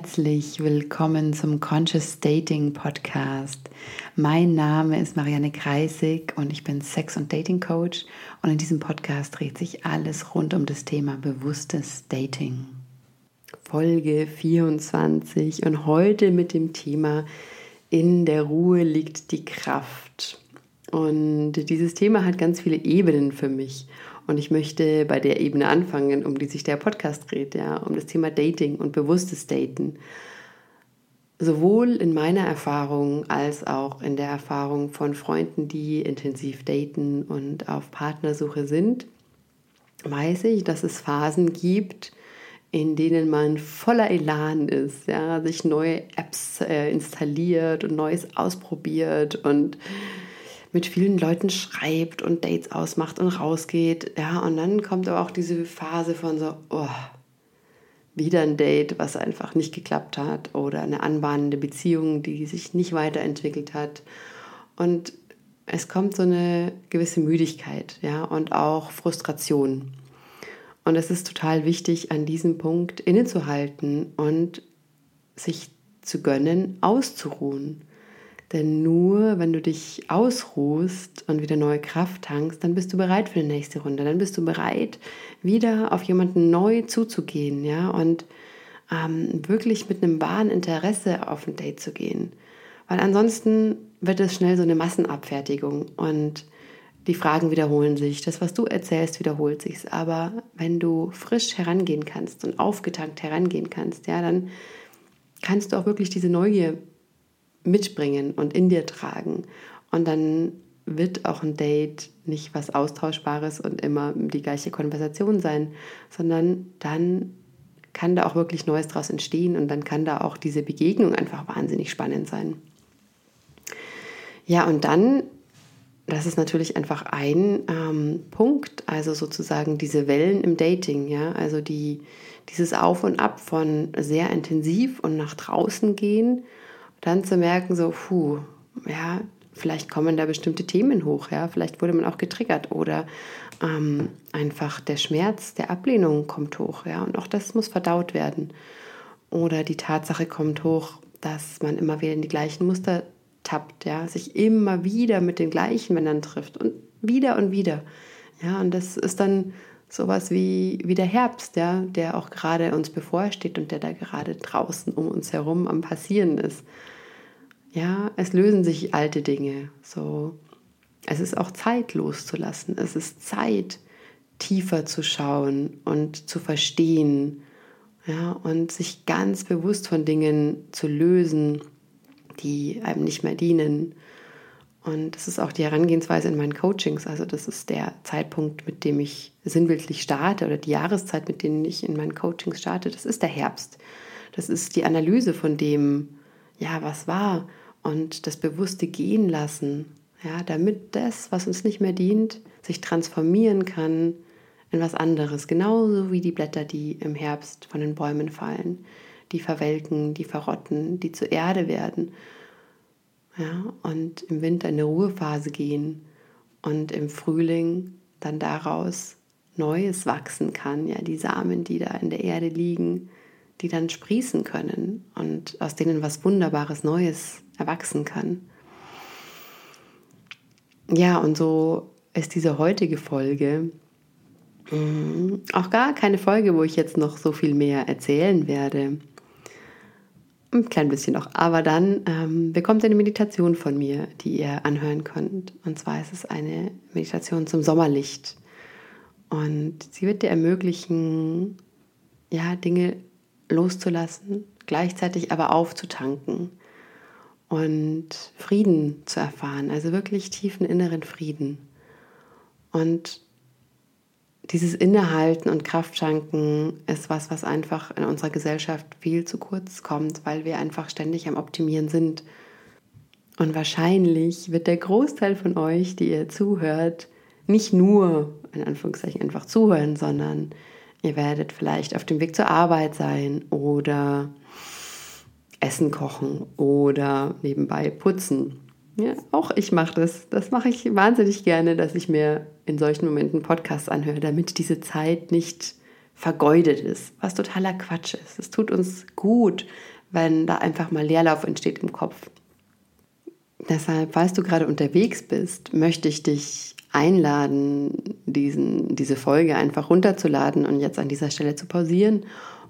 herzlich willkommen zum Conscious Dating Podcast. Mein Name ist Marianne Kreisig und ich bin Sex- und Dating Coach und in diesem Podcast dreht sich alles rund um das Thema bewusstes Dating. Folge 24 und heute mit dem Thema In der Ruhe liegt die Kraft. Und dieses Thema hat ganz viele Ebenen für mich. Und ich möchte bei der Ebene anfangen, um die sich der Podcast dreht, ja, um das Thema Dating und bewusstes Daten. Sowohl in meiner Erfahrung als auch in der Erfahrung von Freunden, die intensiv daten und auf Partnersuche sind, weiß ich, dass es Phasen gibt, in denen man voller Elan ist, ja, sich neue Apps äh, installiert und Neues ausprobiert und mit vielen Leuten schreibt und Dates ausmacht und rausgeht. Ja, und dann kommt aber auch diese Phase von so, oh, wieder ein Date, was einfach nicht geklappt hat oder eine anbahnende Beziehung, die sich nicht weiterentwickelt hat. Und es kommt so eine gewisse Müdigkeit, ja, und auch Frustration. Und es ist total wichtig, an diesem Punkt innezuhalten und sich zu gönnen, auszuruhen. Denn nur wenn du dich ausruhst und wieder neue Kraft tankst, dann bist du bereit für die nächste Runde. Dann bist du bereit, wieder auf jemanden neu zuzugehen, ja, und ähm, wirklich mit einem wahren Interesse auf ein Date zu gehen. Weil ansonsten wird es schnell so eine Massenabfertigung und die Fragen wiederholen sich. Das, was du erzählst, wiederholt sich. Aber wenn du frisch herangehen kannst und aufgetankt herangehen kannst, ja, dann kannst du auch wirklich diese Neugier mitbringen und in dir tragen. Und dann wird auch ein Date nicht was Austauschbares und immer die gleiche Konversation sein, sondern dann kann da auch wirklich Neues draus entstehen und dann kann da auch diese Begegnung einfach wahnsinnig spannend sein. Ja, und dann, das ist natürlich einfach ein ähm, Punkt, also sozusagen diese Wellen im Dating, ja, also die, dieses Auf und Ab von sehr intensiv und nach draußen gehen dann zu merken, so, puh, ja, vielleicht kommen da bestimmte Themen hoch, ja, vielleicht wurde man auch getriggert oder ähm, einfach der Schmerz der Ablehnung kommt hoch, ja, und auch das muss verdaut werden. Oder die Tatsache kommt hoch, dass man immer wieder in die gleichen Muster tappt, ja, sich immer wieder mit den gleichen Männern trifft und wieder und wieder. Ja, und das ist dann sowas wie, wie der Herbst, ja, der auch gerade uns bevorsteht und der da gerade draußen um uns herum am Passieren ist. Ja, es lösen sich alte Dinge. So, es ist auch Zeit loszulassen. Es ist Zeit, tiefer zu schauen und zu verstehen. Ja, und sich ganz bewusst von Dingen zu lösen, die einem nicht mehr dienen und das ist auch die Herangehensweise in meinen Coachings. Also das ist der Zeitpunkt, mit dem ich sinnbildlich starte oder die Jahreszeit, mit denen ich in meinen Coachings starte. Das ist der Herbst. Das ist die Analyse von dem, ja, was war und das bewusste Gehen lassen. Ja, damit das, was uns nicht mehr dient, sich transformieren kann in was anderes. Genauso wie die Blätter, die im Herbst von den Bäumen fallen, die verwelken, die verrotten, die zur Erde werden ja, und im Winter in eine Ruhephase gehen und im Frühling dann daraus Neues wachsen kann, ja, die Samen, die da in der Erde liegen, die dann sprießen können und aus denen was Wunderbares Neues erwachsen kann. Ja, und so ist diese heutige Folge mm, auch gar keine Folge, wo ich jetzt noch so viel mehr erzählen werde, ein klein bisschen noch. Aber dann ähm, bekommt ihr eine Meditation von mir, die ihr anhören könnt. Und zwar ist es eine Meditation zum Sommerlicht. Und sie wird dir ermöglichen, ja, Dinge loszulassen, gleichzeitig aber aufzutanken und Frieden zu erfahren, also wirklich tiefen inneren Frieden. Und dieses Innehalten und Kraftschanken ist was, was einfach in unserer Gesellschaft viel zu kurz kommt, weil wir einfach ständig am Optimieren sind. Und wahrscheinlich wird der Großteil von euch, die ihr zuhört, nicht nur in Anführungszeichen einfach zuhören, sondern ihr werdet vielleicht auf dem Weg zur Arbeit sein oder Essen kochen oder nebenbei putzen ja, auch ich mache das. Das mache ich wahnsinnig gerne, dass ich mir in solchen Momenten Podcasts anhöre, damit diese Zeit nicht vergeudet ist, was totaler Quatsch ist. Es tut uns gut, wenn da einfach mal Leerlauf entsteht im Kopf. Deshalb, falls du gerade unterwegs bist, möchte ich dich einladen, diesen, diese Folge einfach runterzuladen und jetzt an dieser Stelle zu pausieren.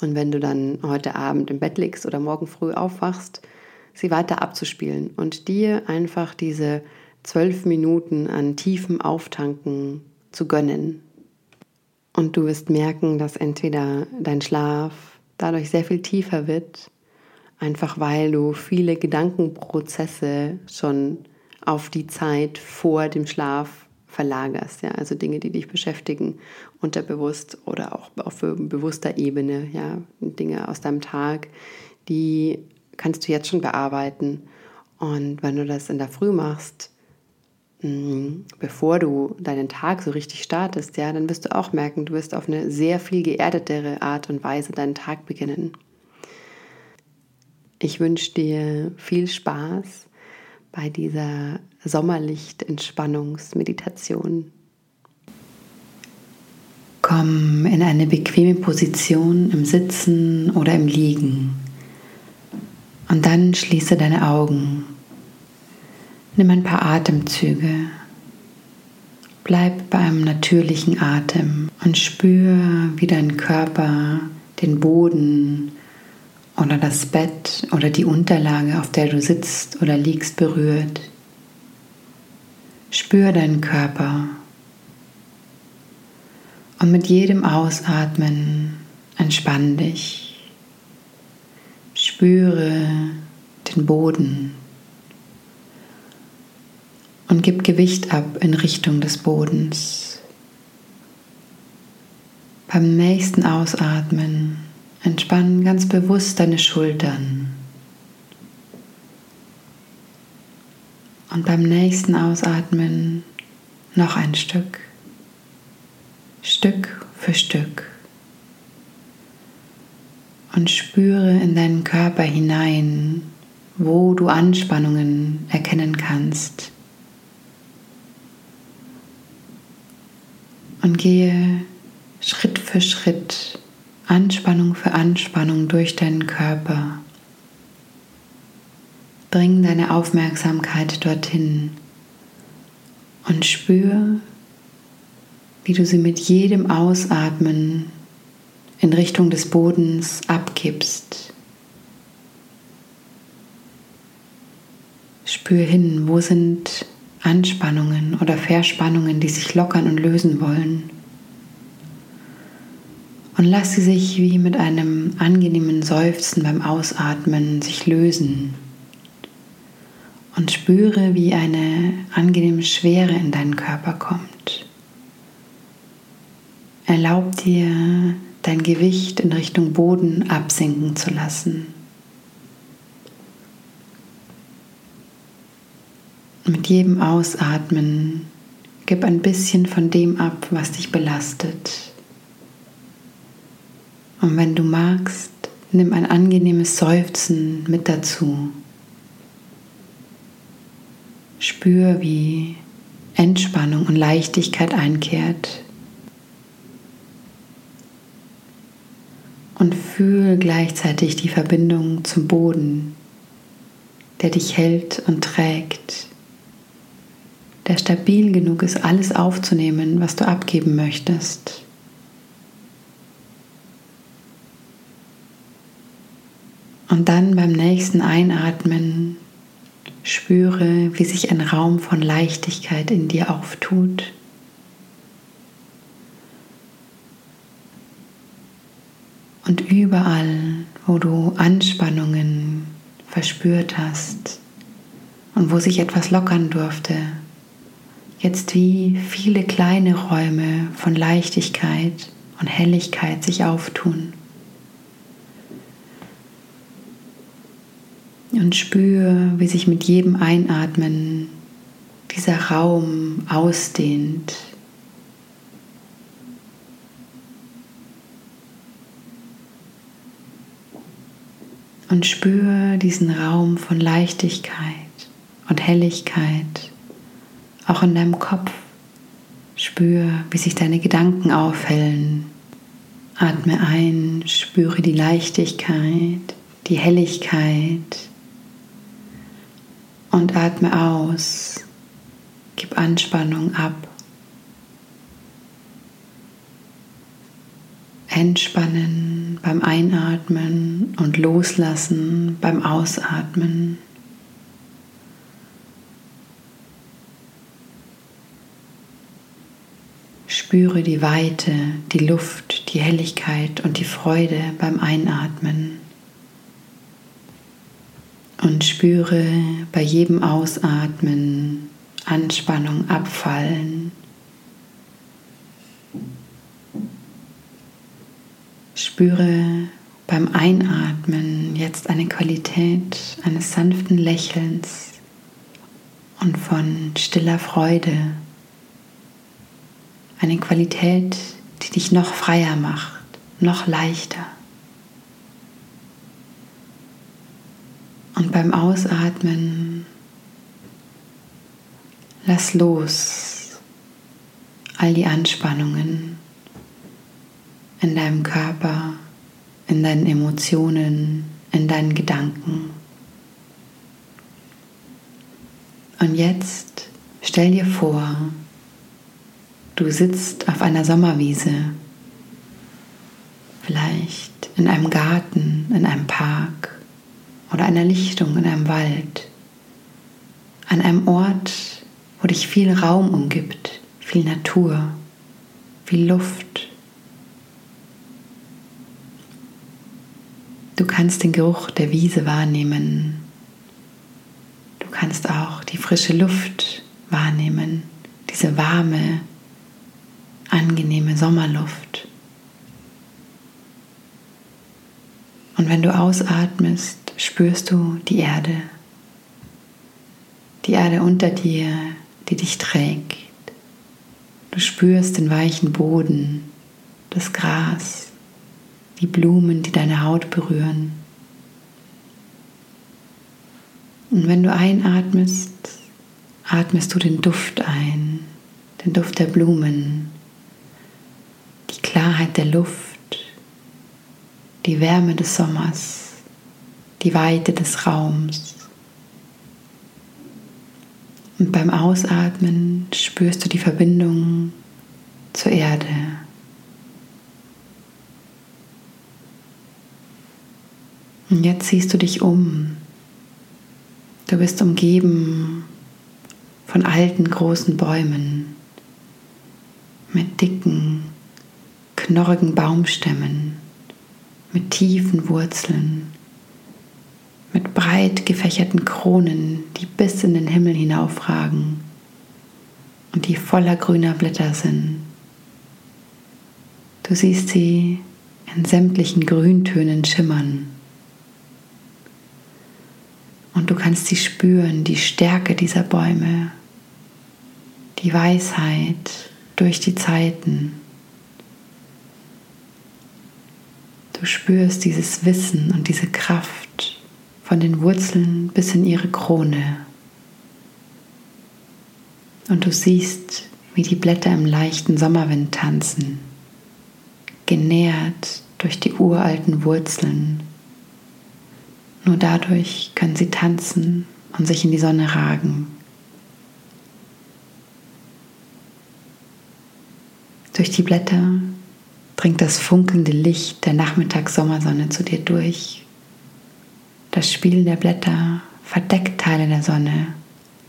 Und wenn du dann heute Abend im Bett liegst oder morgen früh aufwachst, sie weiter abzuspielen und dir einfach diese zwölf Minuten an tiefem Auftanken zu gönnen. Und du wirst merken, dass entweder dein Schlaf dadurch sehr viel tiefer wird, einfach weil du viele Gedankenprozesse schon auf die Zeit vor dem Schlaf verlagerst, ja, also Dinge, die dich beschäftigen, unterbewusst oder auch auf bewusster Ebene, ja, Dinge aus deinem Tag, die kannst du jetzt schon bearbeiten. Und wenn du das in der Früh machst, mm, bevor du deinen Tag so richtig startest, ja, dann wirst du auch merken, du wirst auf eine sehr viel geerdetere Art und Weise deinen Tag beginnen. Ich wünsche dir viel Spaß bei dieser Sommerlicht-Entspannungsmeditation. Komm in eine bequeme Position im Sitzen oder im Liegen. Und dann schließe deine Augen. Nimm ein paar Atemzüge. Bleib beim natürlichen Atem und spür, wie dein Körper den Boden oder das Bett oder die Unterlage, auf der du sitzt oder liegst, berührt. Spür deinen Körper. Und mit jedem Ausatmen entspann dich. Spüre den Boden und gib Gewicht ab in Richtung des Bodens. Beim nächsten Ausatmen Entspann ganz bewusst deine Schultern. Und beim nächsten Ausatmen noch ein Stück, Stück für Stück. Und spüre in deinen Körper hinein, wo du Anspannungen erkennen kannst. Und gehe Schritt für Schritt Anspannung für Anspannung durch deinen Körper. Bring deine Aufmerksamkeit dorthin und spür, wie du sie mit jedem Ausatmen in Richtung des Bodens abgibst. Spür hin, wo sind Anspannungen oder Verspannungen, die sich lockern und lösen wollen und lass sie sich wie mit einem angenehmen Seufzen beim Ausatmen sich lösen und spüre, wie eine angenehme Schwere in deinen Körper kommt. Erlaub dir, dein Gewicht in Richtung Boden absinken zu lassen. Mit jedem Ausatmen gib ein bisschen von dem ab, was dich belastet. Und wenn du magst, nimm ein angenehmes Seufzen mit dazu. Spür, wie Entspannung und Leichtigkeit einkehrt. Und fühl gleichzeitig die Verbindung zum Boden, der dich hält und trägt, der stabil genug ist, alles aufzunehmen, was du abgeben möchtest. Und dann beim nächsten Einatmen spüre, wie sich ein Raum von Leichtigkeit in dir auftut. Und überall, wo du Anspannungen verspürt hast und wo sich etwas lockern durfte, jetzt wie viele kleine Räume von Leichtigkeit und Helligkeit sich auftun. Und spür, wie sich mit jedem Einatmen dieser Raum ausdehnt. Und spür diesen Raum von Leichtigkeit und Helligkeit auch in deinem Kopf. Spür, wie sich deine Gedanken aufhellen Atme ein, spüre die Leichtigkeit, die Helligkeit und atme aus. Gib Anspannung ab. Entspannen beim Einatmen und loslassen beim Ausatmen. Spüre die Weite, die Luft, die Helligkeit und die Freude beim Einatmen. Und spüre bei jedem Ausatmen Anspannung abfallen. Spüre beim Einatmen jetzt eine Qualität eines sanften Lächelns und von stiller Freude. Eine Qualität, die dich noch freier macht, noch leichter. Und beim Ausatmen lass los all die Anspannungen in deinem Körper, in deinen Emotionen, in deinen Gedanken. Und jetzt stell dir vor, du sitzt auf einer Sommerwiese, vielleicht in einem Garten, in einem Park oder einer Lichtung in einem Wald, an einem Ort, wo dich viel Raum umgibt, viel Natur, viel Luft, Du kannst den Geruch der Wiese wahrnehmen. Du kannst auch die frische Luft wahrnehmen, diese warme, angenehme Sommerluft. Und wenn du ausatmest, spürst du die Erde, die Erde unter dir, die dich trägt. Du spürst den weichen Boden, das Gras, die Blumen, die deine Haut berühren. Und wenn du einatmest, atmest du den Duft ein, den Duft der Blumen, die Klarheit der Luft, die Wärme des Sommers, die Weite des Raums. Und beim Ausatmen spürst du die Verbindung zur Erde. Und jetzt siehst du dich um. Du bist umgeben von alten großen Bäumen mit dicken, knorrigen Baumstämmen, mit tiefen Wurzeln, mit breit gefächerten Kronen, die bis in den Himmel hinaufragen und die voller grüner Blätter sind. Du siehst sie in sämtlichen Grüntönen schimmern. Und du kannst sie spüren, die Stärke dieser Bäume, die Weisheit durch die Zeiten. Du spürst dieses Wissen und diese Kraft von den Wurzeln bis in ihre Krone. Und du siehst, wie die Blätter im leichten Sommerwind tanzen, genährt durch die uralten Wurzeln nur dadurch können sie tanzen und sich in die Sonne ragen. Durch die Blätter dringt das funkelnde Licht der Nachmittagssommersonne zu dir durch. Das Spielen der Blätter verdeckt Teile der Sonne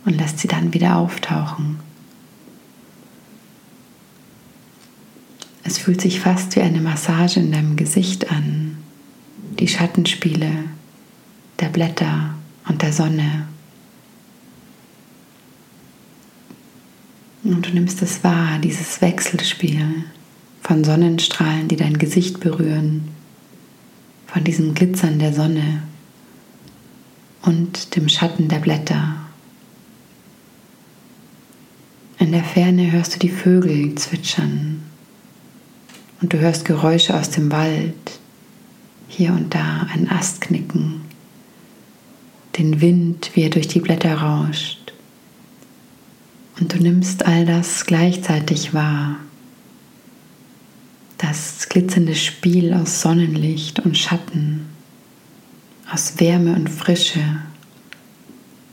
und lässt sie dann wieder auftauchen. Es fühlt sich fast wie eine Massage in deinem Gesicht an. Die Schattenspiele der Blätter und der Sonne. Und du nimmst es wahr, dieses Wechselspiel von Sonnenstrahlen, die dein Gesicht berühren, von diesem Glitzern der Sonne und dem Schatten der Blätter. In der Ferne hörst du die Vögel zwitschern und du hörst Geräusche aus dem Wald, hier und da ein Ast knicken den Wind, wie er durch die Blätter rauscht. Und du nimmst all das gleichzeitig wahr. das glitzernde Spiel aus Sonnenlicht und Schatten, aus Wärme und Frische,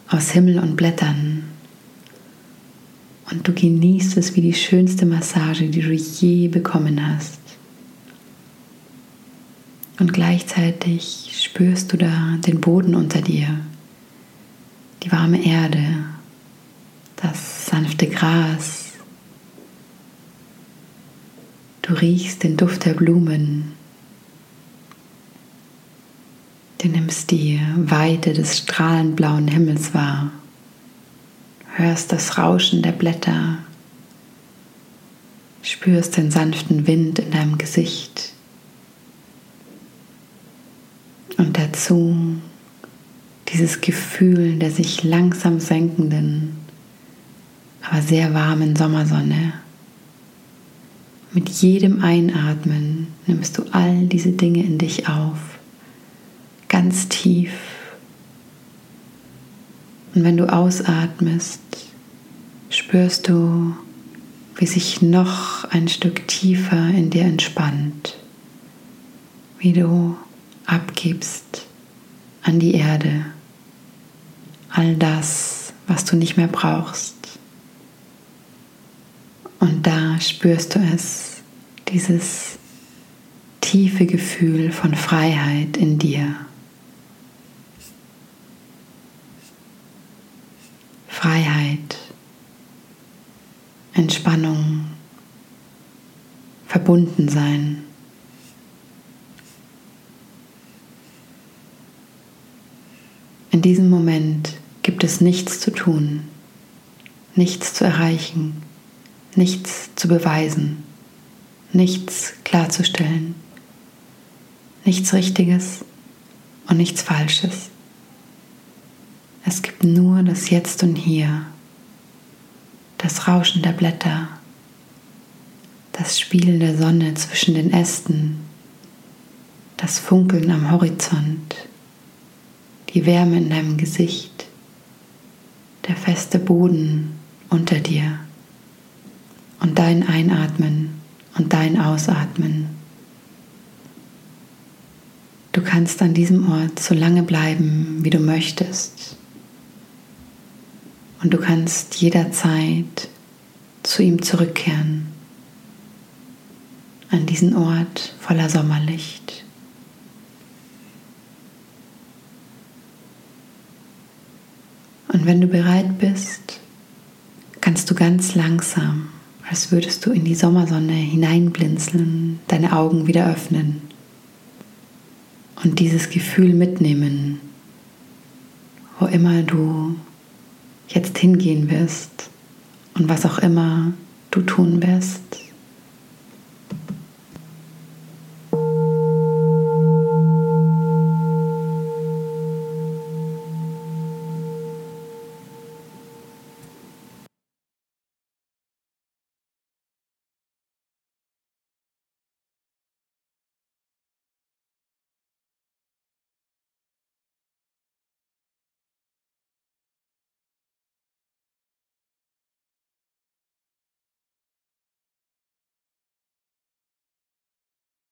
aus Himmel und Blättern. Und du genießt es wie die schönste Massage, die du je bekommen hast. Und gleichzeitig spürst du da den Boden unter dir, die warme Erde, das sanfte Gras. Du riechst den Duft der Blumen. Du nimmst die Weite des strahlend blauen Himmels wahr, hörst das Rauschen der Blätter, spürst den sanften Wind in deinem Gesicht und dazu dieses Gefühl der sich langsam senkenden, aber sehr warmen Sommersonne. Mit jedem Einatmen nimmst du all diese Dinge in dich auf, ganz tief. Und wenn du ausatmest, spürst du, wie sich noch ein Stück tiefer in dir entspannt, wie du abgibst an die Erde all das, was du nicht mehr brauchst. Und da spürst du es, dieses tiefe Gefühl von Freiheit in dir. Freiheit, Entspannung, Verbundensein. In diesem Moment gibt es nichts zu tun, nichts zu erreichen, nichts zu beweisen, nichts klarzustellen, nichts Richtiges und nichts Falsches. Es gibt nur das Jetzt und Hier, das Rauschen der Blätter, das Spielen der Sonne zwischen den Ästen, das Funkeln am Horizont die Wärme in deinem Gesicht, der feste Boden unter dir und dein Einatmen und dein Ausatmen. Du kannst an diesem Ort so lange bleiben, wie du möchtest. Und du kannst jederzeit zu ihm zurückkehren, an diesen Ort voller Sommerlicht. Und wenn du bereit bist, kannst du ganz langsam, als würdest du in die Sommersonne hineinblinzeln, deine Augen wieder öffnen und dieses Gefühl mitnehmen, wo immer du jetzt hingehen wirst und was auch immer du tun wirst.